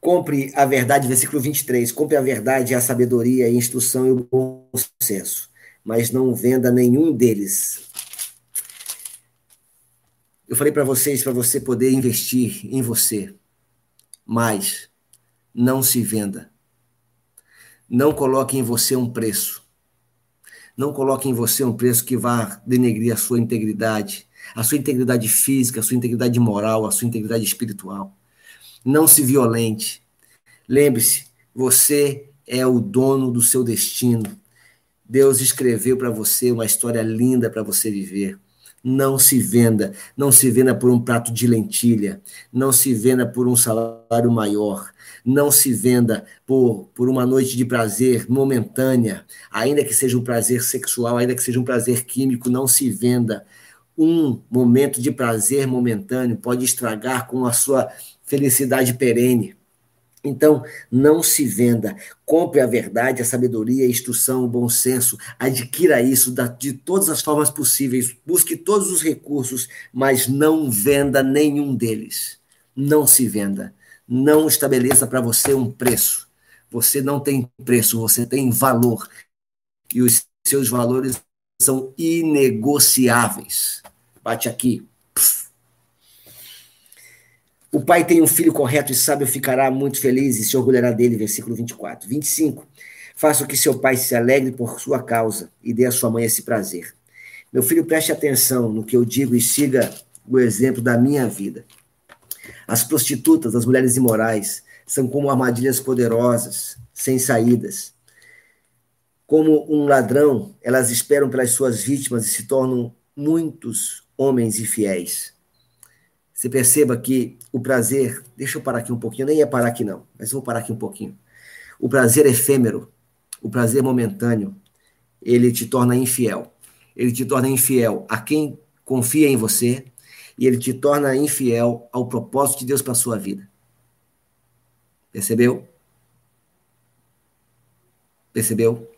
S1: Compre a verdade, versículo 23. Compre a verdade, a sabedoria, a instrução e o bom senso, mas não venda nenhum deles eu falei para vocês, para você poder investir em você, mas não se venda. Não coloque em você um preço. Não coloque em você um preço que vá denegrir a sua integridade, a sua integridade física, a sua integridade moral, a sua integridade espiritual. Não se violente. Lembre-se, você é o dono do seu destino. Deus escreveu para você uma história linda para você viver. Não se venda, não se venda por um prato de lentilha, não se venda por um salário maior, não se venda por, por uma noite de prazer momentânea, ainda que seja um prazer sexual, ainda que seja um prazer químico, não se venda. Um momento de prazer momentâneo pode estragar com a sua felicidade perene. Então, não se venda. Compre a verdade, a sabedoria, a instrução, o bom senso. Adquira isso de todas as formas possíveis. Busque todos os recursos, mas não venda nenhum deles. Não se venda. Não estabeleça para você um preço. Você não tem preço, você tem valor. E os seus valores são inegociáveis. Bate aqui. O pai tem um filho correto e sábio, ficará muito feliz e se orgulhará dele. Versículo 24. 25. Faça que seu pai se alegre por sua causa e dê à sua mãe esse prazer. Meu filho, preste atenção no que eu digo e siga o exemplo da minha vida. As prostitutas, as mulheres imorais, são como armadilhas poderosas, sem saídas. Como um ladrão, elas esperam pelas suas vítimas e se tornam muitos homens infiéis. Você perceba que o prazer, deixa eu parar aqui um pouquinho, nem ia parar aqui não, mas vou parar aqui um pouquinho. O prazer efêmero, o prazer momentâneo, ele te torna infiel. Ele te torna infiel a quem confia em você e ele te torna infiel ao propósito de Deus para sua vida. Percebeu? Percebeu?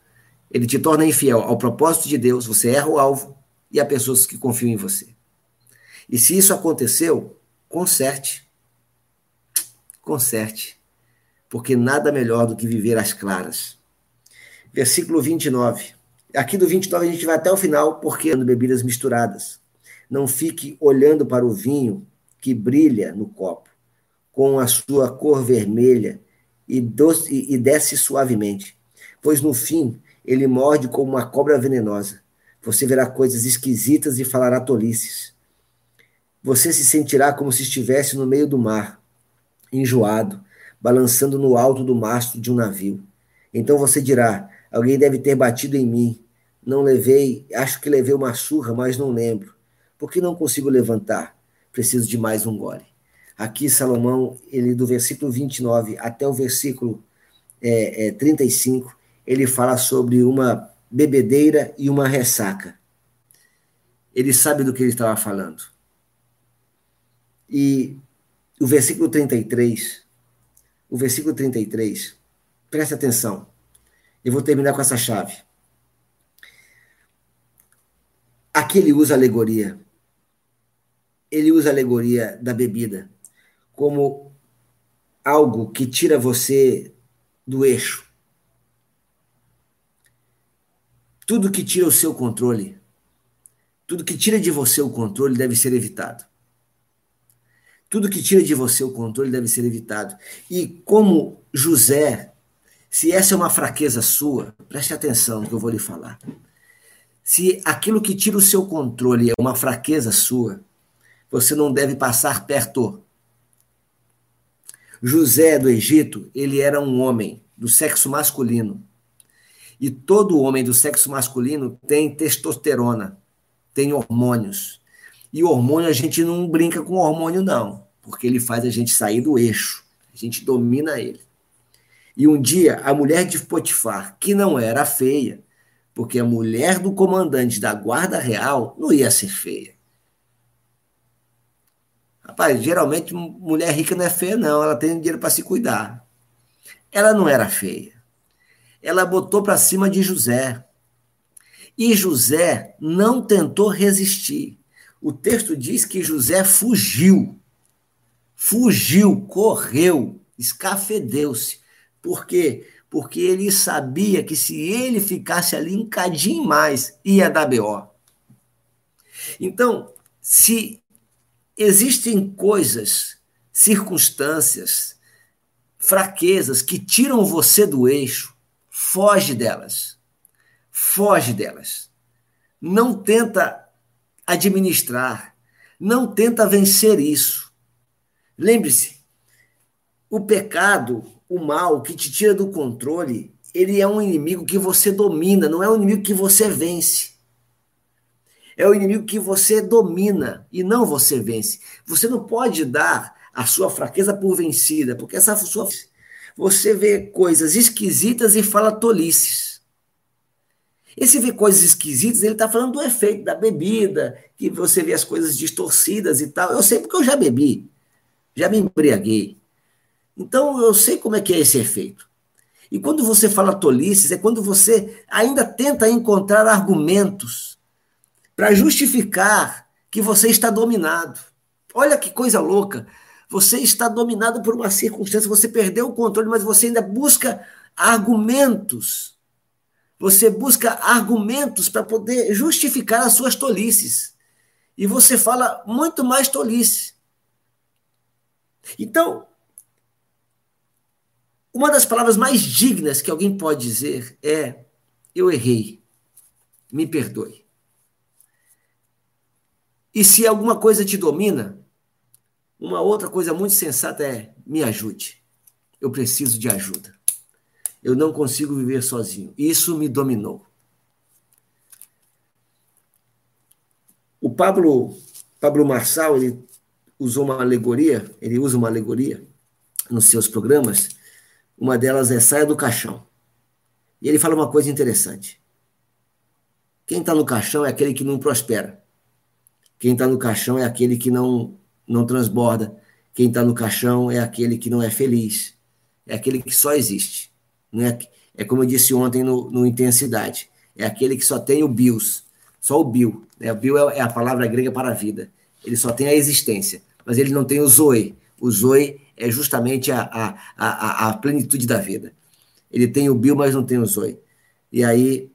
S1: Ele te torna infiel ao propósito de Deus, você erra o alvo e a pessoas que confiam em você. E se isso aconteceu, conserte. Conserte. Porque nada melhor do que viver às claras. Versículo 29. Aqui do 29 a gente vai até o final, porque bebidas misturadas. Não fique olhando para o vinho que brilha no copo, com a sua cor vermelha e, doce, e desce suavemente, pois no fim ele morde como uma cobra venenosa. Você verá coisas esquisitas e falará tolices. Você se sentirá como se estivesse no meio do mar, enjoado, balançando no alto do mastro de um navio. Então você dirá: Alguém deve ter batido em mim. Não levei, acho que levei uma surra, mas não lembro. Por que não consigo levantar? Preciso de mais um gole. Aqui, Salomão, ele do versículo 29 até o versículo é, é, 35, ele fala sobre uma bebedeira e uma ressaca. Ele sabe do que ele estava falando. E o versículo 33, o versículo 33, presta atenção. Eu vou terminar com essa chave. Aqui ele usa alegoria. Ele usa alegoria da bebida como algo que tira você do eixo. Tudo que tira o seu controle, tudo que tira de você o controle deve ser evitado. Tudo que tira de você o controle deve ser evitado. E como José, se essa é uma fraqueza sua, preste atenção no que eu vou lhe falar. Se aquilo que tira o seu controle é uma fraqueza sua, você não deve passar perto. José do Egito, ele era um homem do sexo masculino. E todo homem do sexo masculino tem testosterona, tem hormônios. E hormônio, a gente não brinca com hormônio, não, porque ele faz a gente sair do eixo, a gente domina ele. E um dia, a mulher de Potifar, que não era feia, porque a mulher do comandante da guarda real não ia ser feia. Rapaz, geralmente mulher rica não é feia, não, ela tem dinheiro para se cuidar. Ela não era feia ela botou para cima de José. E José não tentou resistir. O texto diz que José fugiu. Fugiu, correu, escafedeu-se. Por quê? Porque ele sabia que se ele ficasse ali um cadinho mais, ia dar BO. Então, se existem coisas, circunstâncias, fraquezas que tiram você do eixo, Foge delas. Foge delas. Não tenta administrar. Não tenta vencer isso. Lembre-se, o pecado, o mal que te tira do controle, ele é um inimigo que você domina, não é um inimigo que você vence. É o inimigo que você domina e não você vence. Você não pode dar a sua fraqueza por vencida, porque essa sua você vê coisas esquisitas e fala tolices. Esse vê coisas esquisitas, ele está falando do efeito da bebida, que você vê as coisas distorcidas e tal. Eu sei porque eu já bebi, já me embriaguei. Então eu sei como é que é esse efeito. E quando você fala tolices, é quando você ainda tenta encontrar argumentos para justificar que você está dominado. Olha que coisa louca. Você está dominado por uma circunstância, você perdeu o controle, mas você ainda busca argumentos. Você busca argumentos para poder justificar as suas tolices. E você fala muito mais tolice. Então, uma das palavras mais dignas que alguém pode dizer é: eu errei, me perdoe. E se alguma coisa te domina, uma outra coisa muito sensata é: me ajude. Eu preciso de ajuda. Eu não consigo viver sozinho. Isso me dominou. O Pablo, Pablo Marçal, ele usou uma alegoria, ele usa uma alegoria nos seus programas. Uma delas é saia do caixão. E ele fala uma coisa interessante. Quem está no caixão é aquele que não prospera. Quem está no caixão é aquele que não não transborda. Quem está no caixão é aquele que não é feliz, é aquele que só existe. Não é, é como eu disse ontem no, no Intensidade, é aquele que só tem o bios, só o bio. Né? O bio é, é a palavra grega para a vida. Ele só tem a existência, mas ele não tem o zoe. O zoe é justamente a, a, a, a plenitude da vida. Ele tem o bio, mas não tem o zoe. E aí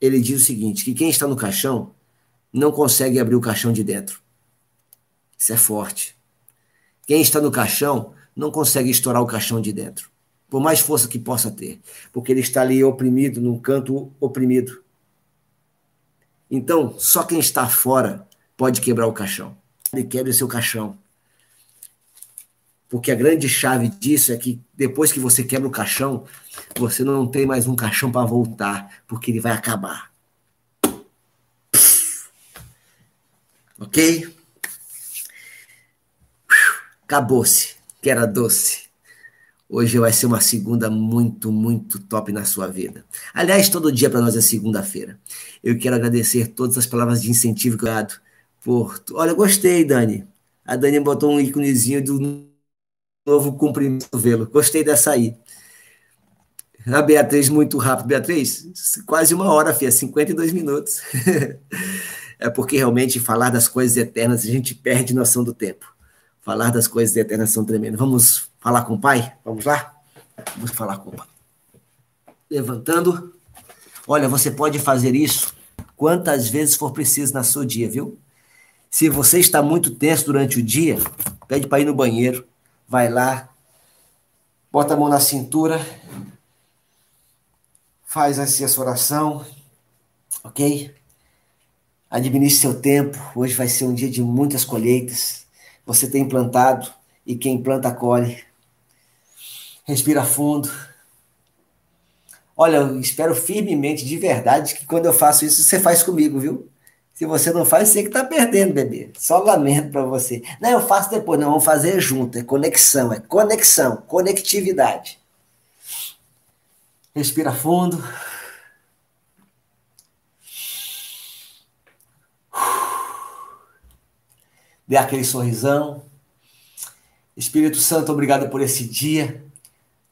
S1: ele diz o seguinte: que quem está no caixão não consegue abrir o caixão de dentro. Isso é forte. Quem está no caixão não consegue estourar o caixão de dentro, por mais força que possa ter, porque ele está ali oprimido, num canto oprimido. Então, só quem está fora pode quebrar o caixão. Ele quebra o seu caixão. Porque a grande chave disso é que depois que você quebra o caixão, você não tem mais um caixão para voltar, porque ele vai acabar. Ok? Acabou-se, que era doce. Hoje vai ser uma segunda muito, muito top na sua vida. Aliás, todo dia para nós é segunda-feira. Eu quero agradecer todas as palavras de incentivo que eu dado por. Olha, gostei, Dani. A Dani botou um íconezinho do novo comprimento do velo. Gostei dessa aí. A Beatriz, muito rápido. Beatriz, quase uma hora, Fia, 52 minutos. é porque realmente falar das coisas eternas, a gente perde noção do tempo. Falar das coisas eternas são tremendas. Vamos falar com o Pai? Vamos lá? Vamos falar com o Pai. Levantando. Olha, você pode fazer isso quantas vezes for preciso na sua dia, viu? Se você está muito tenso durante o dia, pede para ir no banheiro, vai lá, bota a mão na cintura, faz assim essa oração, ok? Administre seu tempo. Hoje vai ser um dia de muitas colheitas. Você tem plantado e quem planta colhe. Respira fundo. Olha, eu espero firmemente, de verdade, que quando eu faço isso, você faz comigo, viu? Se você não faz, você que está perdendo, bebê. Só lamento para você. Não, eu faço depois. Não, vamos fazer junto. É conexão, é conexão, conectividade. Respira fundo. Dê aquele sorrisão. Espírito Santo, obrigado por esse dia.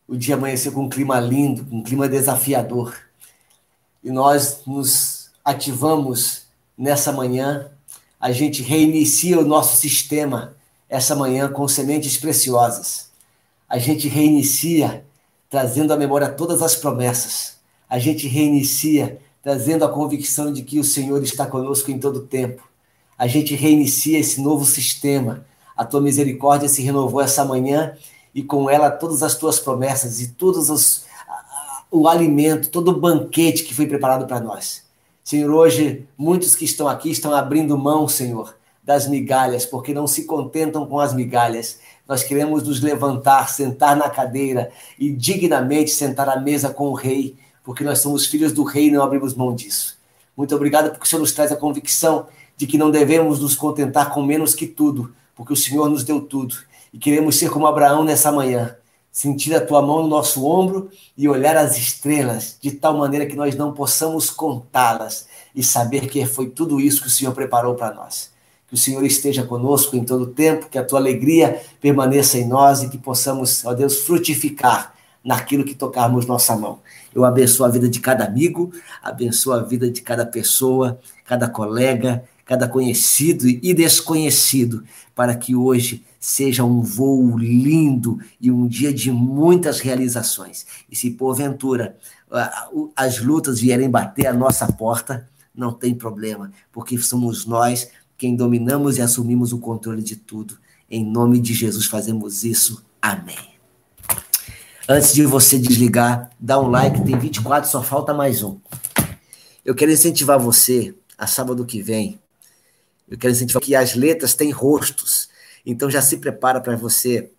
S1: O dia amanheceu com um clima lindo, com um clima desafiador. E nós nos ativamos nessa manhã, a gente reinicia o nosso sistema essa manhã com sementes preciosas. A gente reinicia trazendo à memória todas as promessas. A gente reinicia trazendo a convicção de que o Senhor está conosco em todo tempo. A gente reinicia esse novo sistema. A tua misericórdia se renovou essa manhã e com ela todas as tuas promessas e todos os o alimento, todo o banquete que foi preparado para nós. Senhor, hoje muitos que estão aqui estão abrindo mão, Senhor, das migalhas, porque não se contentam com as migalhas. Nós queremos nos levantar, sentar na cadeira e dignamente sentar à mesa com o Rei, porque nós somos filhos do Rei e não abrimos mão disso. Muito obrigado porque o Senhor nos traz a convicção de que não devemos nos contentar com menos que tudo, porque o Senhor nos deu tudo. E queremos ser como Abraão nessa manhã, sentir a tua mão no nosso ombro e olhar as estrelas de tal maneira que nós não possamos contá-las e saber que foi tudo isso que o Senhor preparou para nós. Que o Senhor esteja conosco em todo o tempo, que a tua alegria permaneça em nós e que possamos, ó Deus, frutificar naquilo que tocarmos nossa mão. Eu abençoo a vida de cada amigo, abençoo a vida de cada pessoa, cada colega, cada conhecido e desconhecido, para que hoje seja um voo lindo e um dia de muitas realizações. E se porventura as lutas vierem bater a nossa porta, não tem problema, porque somos nós quem dominamos e assumimos o controle de tudo. Em nome de Jesus fazemos isso. Amém. Antes de você desligar, dá um like, tem 24, só falta mais um. Eu quero incentivar você a sábado que vem. Eu quero incentivar que as letras têm rostos. Então já se prepara para você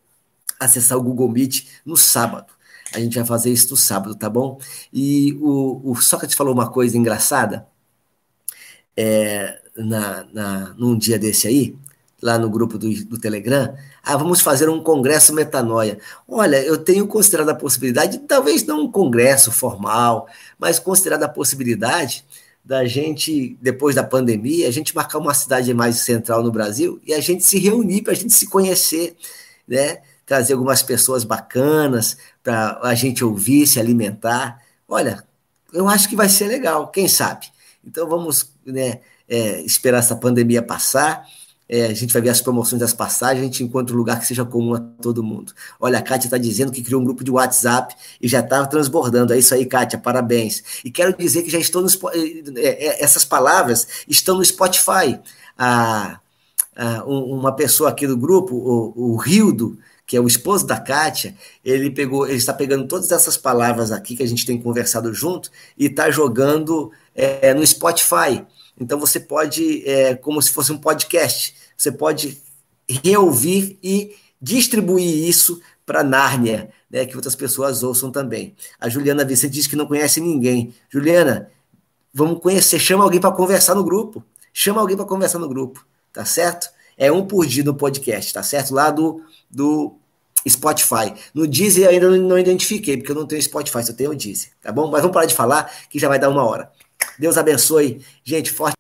S1: acessar o Google Meet no sábado. A gente vai fazer isso no sábado, tá bom? E o, o Sócrates falou uma coisa engraçada é, na, na, num dia desse aí, lá no grupo do, do Telegram. Ah, vamos fazer um congresso metanoia. Olha, eu tenho considerado a possibilidade, talvez não um congresso formal, mas considerado a possibilidade da gente, depois da pandemia, a gente marcar uma cidade mais central no Brasil e a gente se reunir para a gente se conhecer, né? Trazer algumas pessoas bacanas para a gente ouvir, se alimentar. Olha, eu acho que vai ser legal, quem sabe? Então vamos né, é, esperar essa pandemia passar É, a gente vai ver as promoções das passagens, a gente encontra um lugar que seja comum a todo mundo. Olha, a Kátia está dizendo que criou um grupo de WhatsApp e já está transbordando. É isso aí, Kátia, parabéns. E quero dizer que já estão no, é, é, essas palavras estão no Spotify. A, a, uma pessoa aqui do grupo, o, o Rildo, que é o esposo da Kátia, ele pegou, ele está pegando todas essas palavras aqui que a gente tem conversado junto e está jogando é, no Spotify. Então você pode, é, como se fosse um podcast, você pode reouvir e distribuir isso para Nárnia, né, que outras pessoas ouçam também. A Juliana Vicente diz que não conhece ninguém. Juliana, vamos conhecer, chama alguém para conversar no grupo. Chama alguém para conversar no grupo, tá certo? É um por dia no podcast, tá certo? Lá do, do Spotify. No Deezer ainda não identifiquei, porque eu não tenho Spotify, só tenho o Deezer, tá bom? Mas vamos parar de falar, que já vai dar uma hora. Deus abençoe. Gente, forte